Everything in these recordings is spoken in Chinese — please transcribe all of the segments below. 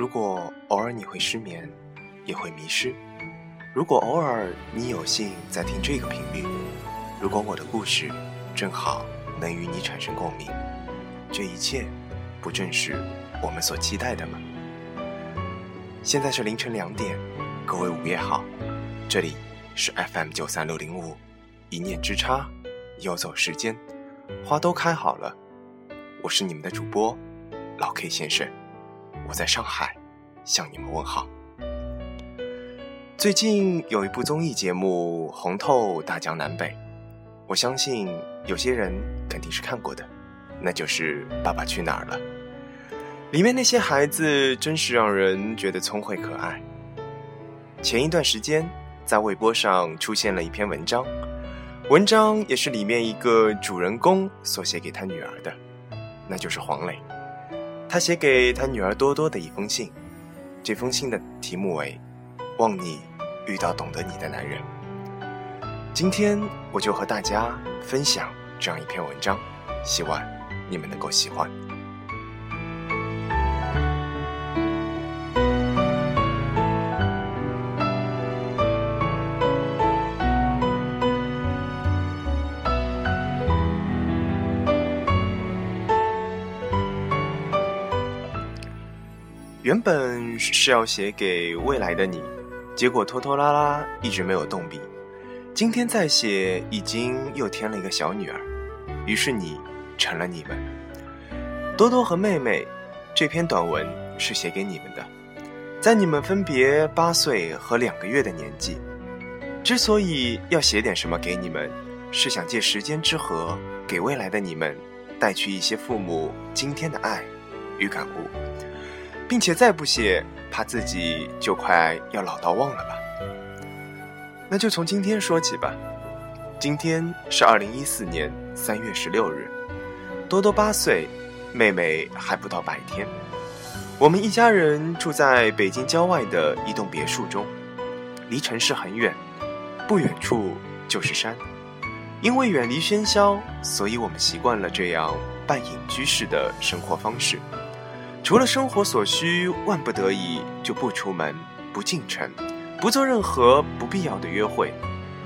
如果偶尔你会失眠，也会迷失；如果偶尔你有幸在听这个频率，如果我的故事正好能与你产生共鸣，这一切不正是我们所期待的吗？现在是凌晨两点，各位午夜好，这里是 FM 九三六零五，一念之差，游走时间，花都开好了，我是你们的主播老 K 先生。我在上海，向你们问好。最近有一部综艺节目红透大江南北，我相信有些人肯定是看过的，那就是《爸爸去哪儿了》。里面那些孩子真是让人觉得聪慧可爱。前一段时间，在微博上出现了一篇文章，文章也是里面一个主人公所写给他女儿的，那就是黄磊。他写给他女儿多多的一封信，这封信的题目为“望你遇到懂得你的男人”。今天我就和大家分享这样一篇文章，希望你们能够喜欢。原本是要写给未来的你，结果拖拖拉拉一直没有动笔。今天再写，已经又添了一个小女儿，于是你成了你们。多多和妹妹，这篇短文是写给你们的，在你们分别八岁和两个月的年纪。之所以要写点什么给你们，是想借时间之河，给未来的你们带去一些父母今天的爱与感悟。并且再不写，怕自己就快要老到忘了吧。那就从今天说起吧。今天是二零一四年三月十六日，多多八岁，妹妹还不到百天。我们一家人住在北京郊外的一栋别墅中，离城市很远，不远处就是山。因为远离喧嚣，所以我们习惯了这样半隐居式的生活方式。除了生活所需，万不得已就不出门、不进城、不做任何不必要的约会。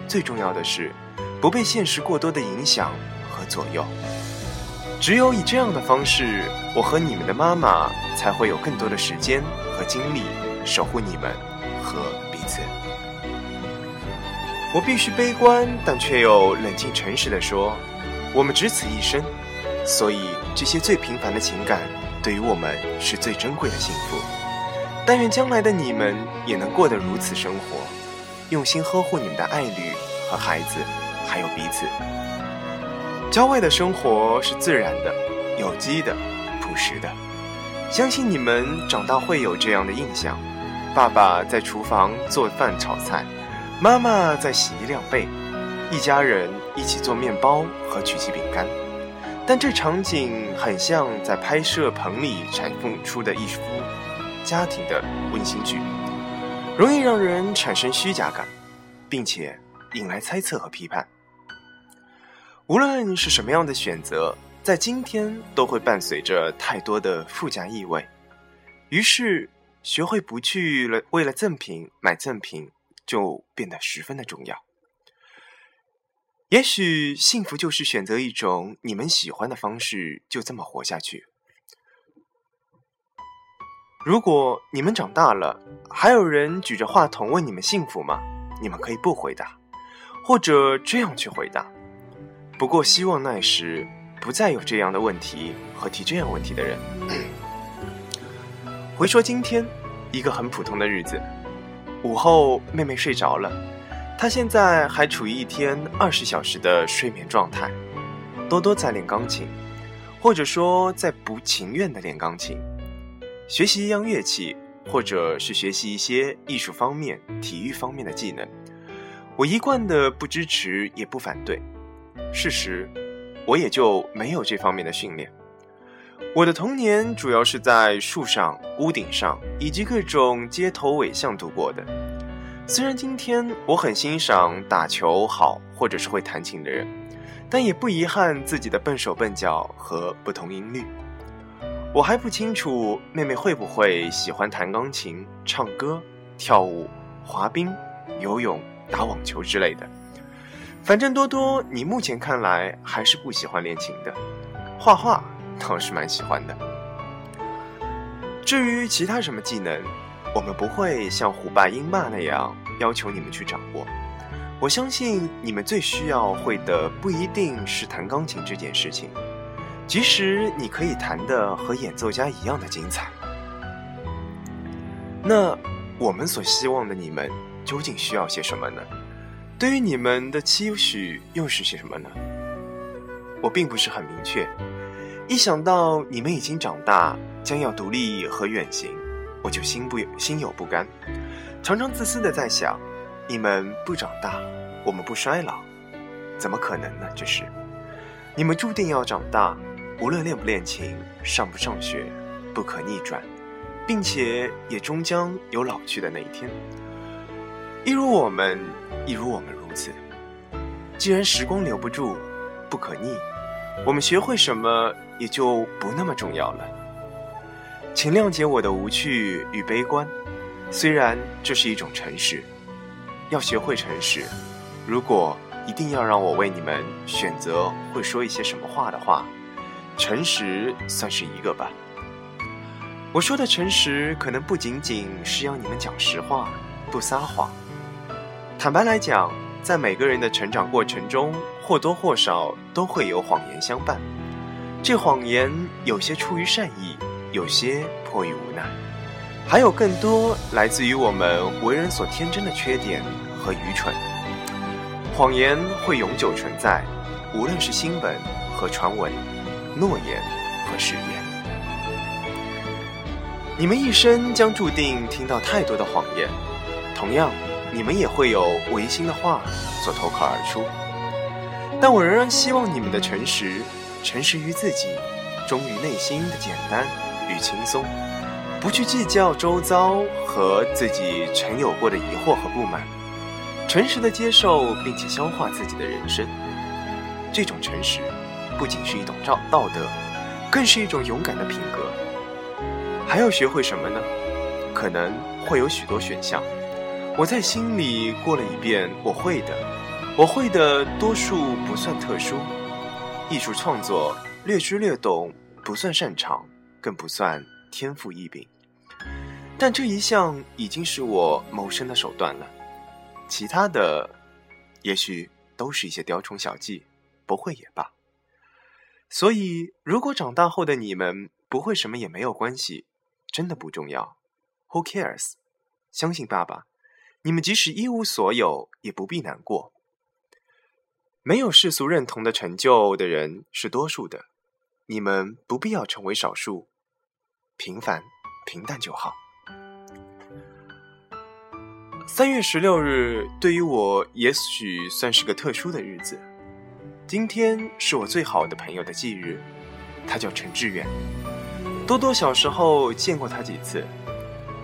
最重要的是，不被现实过多的影响和左右。只有以这样的方式，我和你们的妈妈才会有更多的时间和精力守护你们和彼此。我必须悲观，但却又冷静诚实的说：我们只此一生，所以这些最平凡的情感。对于我们是最珍贵的幸福，但愿将来的你们也能过得如此生活，用心呵护你们的爱侣和孩子，还有彼此。郊外的生活是自然的、有机的、朴实的，相信你们长大会有这样的印象：爸爸在厨房做饭炒菜，妈妈在洗衣晾被，一家人一起做面包和曲奇饼干。但这场景很像在拍摄棚里产生出的一幅家庭的温馨剧，容易让人产生虚假感，并且引来猜测和批判。无论是什么样的选择，在今天都会伴随着太多的附加意味。于是，学会不去了为了赠品买赠品，就变得十分的重要。也许幸福就是选择一种你们喜欢的方式，就这么活下去。如果你们长大了，还有人举着话筒问你们幸福吗？你们可以不回答，或者这样去回答。不过希望那时不再有这样的问题和提这样问题的人。回说今天，一个很普通的日子，午后妹妹睡着了。他现在还处于一天二十小时的睡眠状态，多多在练钢琴，或者说在不情愿的练钢琴，学习一样乐器，或者是学习一些艺术方面、体育方面的技能。我一贯的不支持也不反对，事实，我也就没有这方面的训练。我的童年主要是在树上、屋顶上以及各种街头尾巷度过的。虽然今天我很欣赏打球好或者是会弹琴的人，但也不遗憾自己的笨手笨脚和不同音律。我还不清楚妹妹会不会喜欢弹钢琴、唱歌、跳舞、滑冰、游泳、打网球之类的。反正多多，你目前看来还是不喜欢练琴的，画画倒是蛮喜欢的。至于其他什么技能，我们不会像虎爸鹰爸那样要求你们去掌握。我相信你们最需要会的不一定是弹钢琴这件事情。即使你可以弹的和演奏家一样的精彩，那我们所希望的你们究竟需要些什么呢？对于你们的期许又是些什么呢？我并不是很明确。一想到你们已经长大，将要独立和远行，我就心不心有不甘，常常自私的在想：你们不长大，我们不衰老，怎么可能呢？这是你们注定要长大。无论练不练琴，上不上学，不可逆转，并且也终将有老去的那一天。一如我们，一如我们如此。既然时光留不住，不可逆，我们学会什么也就不那么重要了。请谅解我的无趣与悲观，虽然这是一种诚实。要学会诚实。如果一定要让我为你们选择会说一些什么话的话。诚实算是一个吧。我说的诚实，可能不仅仅是要你们讲实话，不撒谎。坦白来讲，在每个人的成长过程中，或多或少都会有谎言相伴。这谎言有些出于善意，有些迫于无奈，还有更多来自于我们为人所天真的缺点和愚蠢。谎言会永久存在，无论是新闻和传闻。诺言和誓言，你们一生将注定听到太多的谎言，同样，你们也会有违心的话所脱口而出。但我仍然希望你们的诚实，诚实于自己，忠于内心的简单与轻松，不去计较周遭和自己曾有过的疑惑和不满，诚实的接受并且消化自己的人生。这种诚实。不仅是一种道道德，更是一种勇敢的品格。还要学会什么呢？可能会有许多选项。我在心里过了一遍，我会的，我会的多数不算特殊。艺术创作略知略懂，不算擅长，更不算天赋异禀。但这一项已经是我谋生的手段了。其他的，也许都是一些雕虫小技，不会也罢。所以，如果长大后的你们不会什么也没有关系，真的不重要。Who cares？相信爸爸，你们即使一无所有，也不必难过。没有世俗认同的成就的人是多数的，你们不必要成为少数，平凡平淡就好。三月十六日对于我也许算是个特殊的日子。今天是我最好的朋友的忌日，他叫陈志远。多多小时候见过他几次。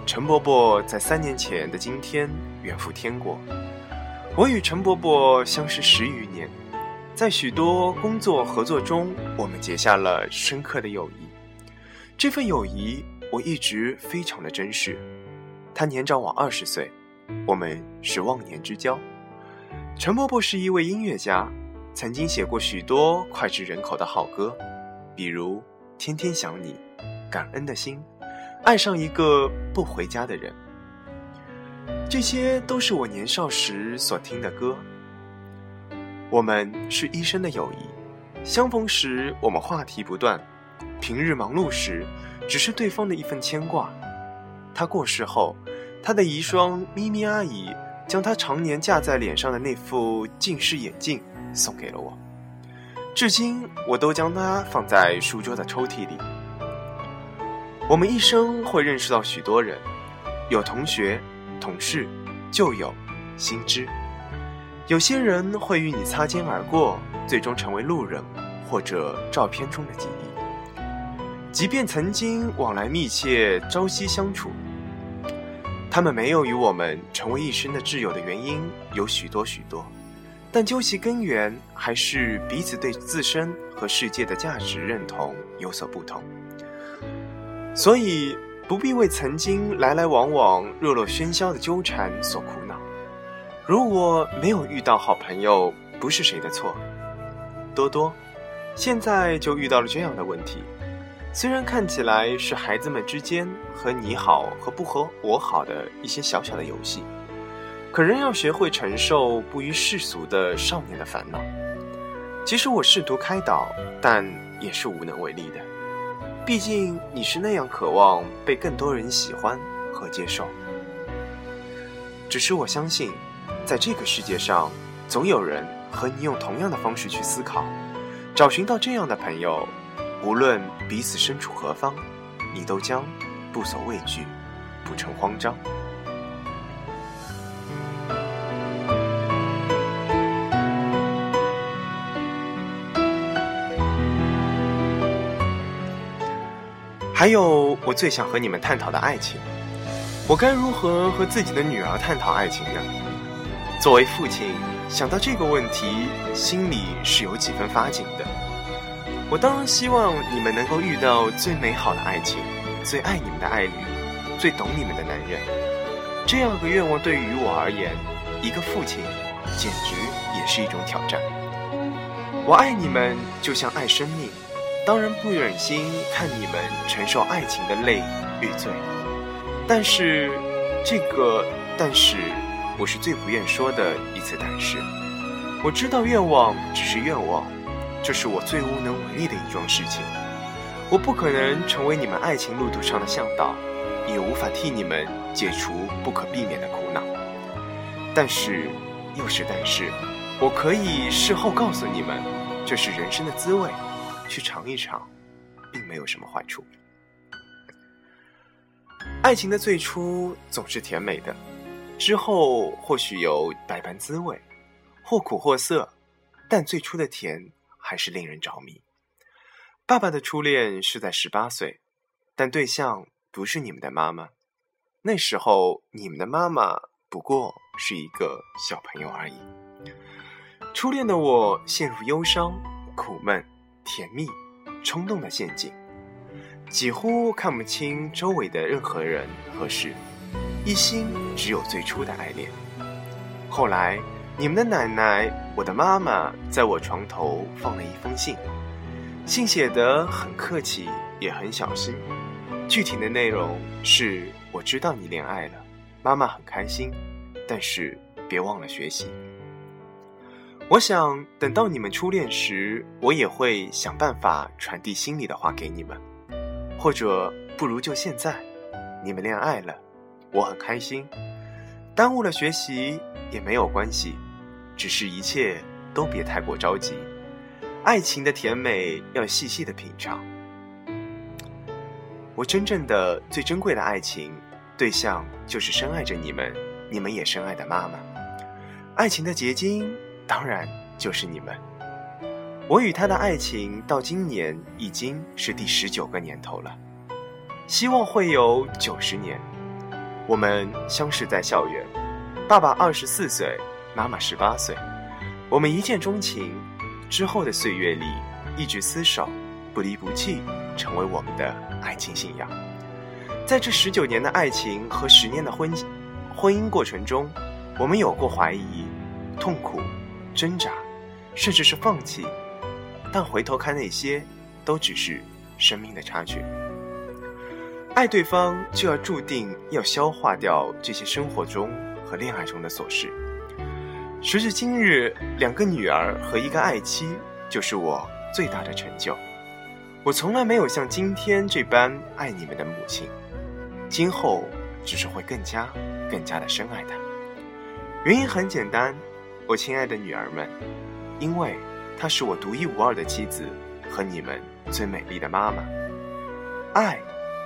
陈伯伯在三年前的今天远赴天国。我与陈伯伯相识十余年，在许多工作合作中，我们结下了深刻的友谊。这份友谊我一直非常的珍视。他年长我二十岁，我们是忘年之交。陈伯伯是一位音乐家。曾经写过许多脍炙人口的好歌，比如《天天想你》《感恩的心》《爱上一个不回家的人》，这些都是我年少时所听的歌。我们是一生的友谊，相逢时我们话题不断，平日忙碌时只是对方的一份牵挂。他过世后，他的遗孀咪咪阿姨将他常年架在脸上的那副近视眼镜。送给了我，至今我都将它放在书桌的抽屉里。我们一生会认识到许多人，有同学、同事、旧友、新知。有些人会与你擦肩而过，最终成为路人或者照片中的记忆。即便曾经往来密切、朝夕相处，他们没有与我们成为一生的挚友的原因有许多许多。但究其根源，还是彼此对自身和世界的价值认同有所不同。所以不必为曾经来来往往、热络喧嚣的纠缠所苦恼。如果没有遇到好朋友，不是谁的错。多多，现在就遇到了这样的问题。虽然看起来是孩子们之间和你好和不和我好的一些小小的游戏，可仍要学会承受不于世俗的少年的烦恼。即使我试图开导，但也是无能为力的。毕竟你是那样渴望被更多人喜欢和接受。只是我相信，在这个世界上，总有人和你用同样的方式去思考，找寻到这样的朋友。无论彼此身处何方，你都将不所畏惧，不成慌张。还有，我最想和你们探讨的爱情，我该如何和自己的女儿探讨爱情呢？作为父亲，想到这个问题，心里是有几分发紧的。我当然希望你们能够遇到最美好的爱情，最爱你们的爱侣，最懂你们的男人。这样个愿望对于我而言，一个父亲，简直也是一种挑战。我爱你们，就像爱生命，当然不忍心看你们承受爱情的累与罪。但是，这个但是，我是最不愿说的一次但是。我知道愿望只是愿望。这是我最无能为力的一桩事情。我不可能成为你们爱情路途上的向导，也无法替你们解除不可避免的苦恼。但是，又是但是，我可以事后告诉你们，这是人生的滋味，去尝一尝，并没有什么坏处。爱情的最初总是甜美的，之后或许有百般滋味，或苦或涩，但最初的甜。还是令人着迷。爸爸的初恋是在十八岁，但对象不是你们的妈妈。那时候，你们的妈妈不过是一个小朋友而已。初恋的我陷入忧伤、苦闷、甜蜜、冲动的陷阱，几乎看不清周围的任何人和事，一心只有最初的爱恋。后来。你们的奶奶，我的妈妈，在我床头放了一封信，信写得很客气，也很小心。具体的内容是：我知道你恋爱了，妈妈很开心，但是别忘了学习。我想等到你们初恋时，我也会想办法传递心里的话给你们，或者不如就现在，你们恋爱了，我很开心，耽误了学习也没有关系。只是一切都别太过着急，爱情的甜美要细细的品尝。我真正的最珍贵的爱情对象就是深爱着你们，你们也深爱的妈妈。爱情的结晶当然就是你们。我与他的爱情到今年已经是第十九个年头了，希望会有九十年。我们相识在校园，爸爸二十四岁。妈妈十八岁，我们一见钟情，之后的岁月里一直厮守，不离不弃，成为我们的爱情信仰。在这十九年的爱情和十年的婚婚姻过程中，我们有过怀疑、痛苦、挣扎，甚至是放弃，但回头看那些，都只是生命的插曲。爱对方就要注定要消化掉这些生活中和恋爱中的琐事。时至今日，两个女儿和一个爱妻，就是我最大的成就。我从来没有像今天这般爱你们的母亲，今后只是会更加、更加的深爱她。原因很简单，我亲爱的女儿们，因为她是我独一无二的妻子和你们最美丽的妈妈。爱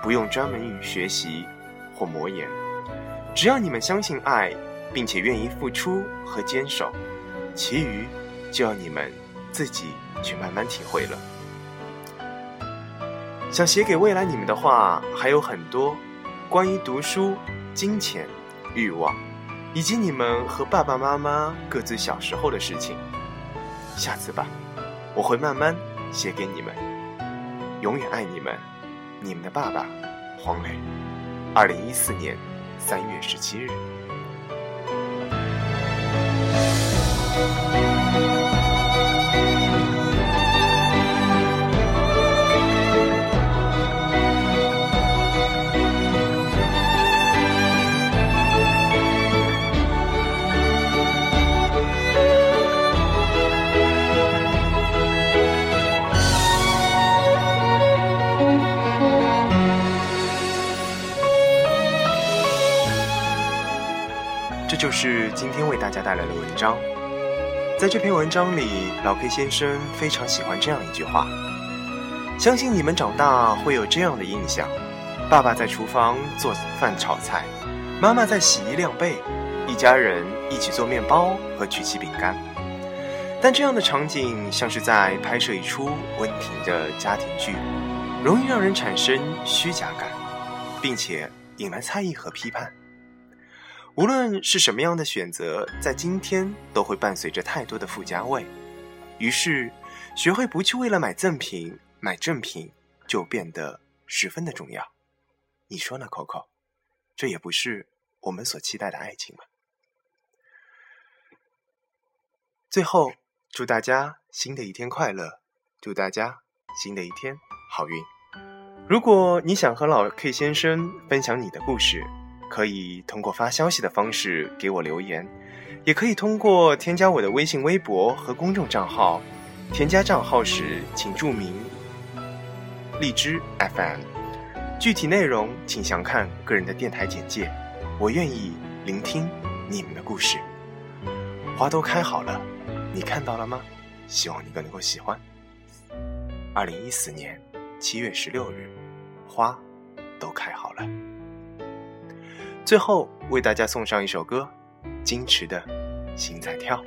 不用专门与学习或磨研，只要你们相信爱。并且愿意付出和坚守，其余就要你们自己去慢慢体会了。想写给未来你们的话还有很多，关于读书、金钱、欲望，以及你们和爸爸妈妈各自小时候的事情。下次吧，我会慢慢写给你们。永远爱你们，你们的爸爸。黄磊，二零一四年三月十七日。这就是今天为大家带来的文章。在这篇文章里，老 K 先生非常喜欢这样一句话：“相信你们长大会有这样的印象：爸爸在厨房做饭炒菜，妈妈在洗衣晾被，一家人一起做面包和曲奇饼干。但这样的场景像是在拍摄一出温情的家庭剧，容易让人产生虚假感，并且引来猜疑和批判。”无论是什么样的选择，在今天都会伴随着太多的附加味。于是，学会不去为了买赠品买正品，就变得十分的重要。你说呢，Coco？这也不是我们所期待的爱情吗？最后，祝大家新的一天快乐，祝大家新的一天好运。如果你想和老 K 先生分享你的故事，可以通过发消息的方式给我留言，也可以通过添加我的微信、微博和公众账号。添加账号时，请注明荔枝 FM。具体内容请详看个人的电台简介。我愿意聆听你们的故事。花都开好了，你看到了吗？希望你能够喜欢。二零一四年七月十六日，花都开好了。最后为大家送上一首歌，矜持的心在跳。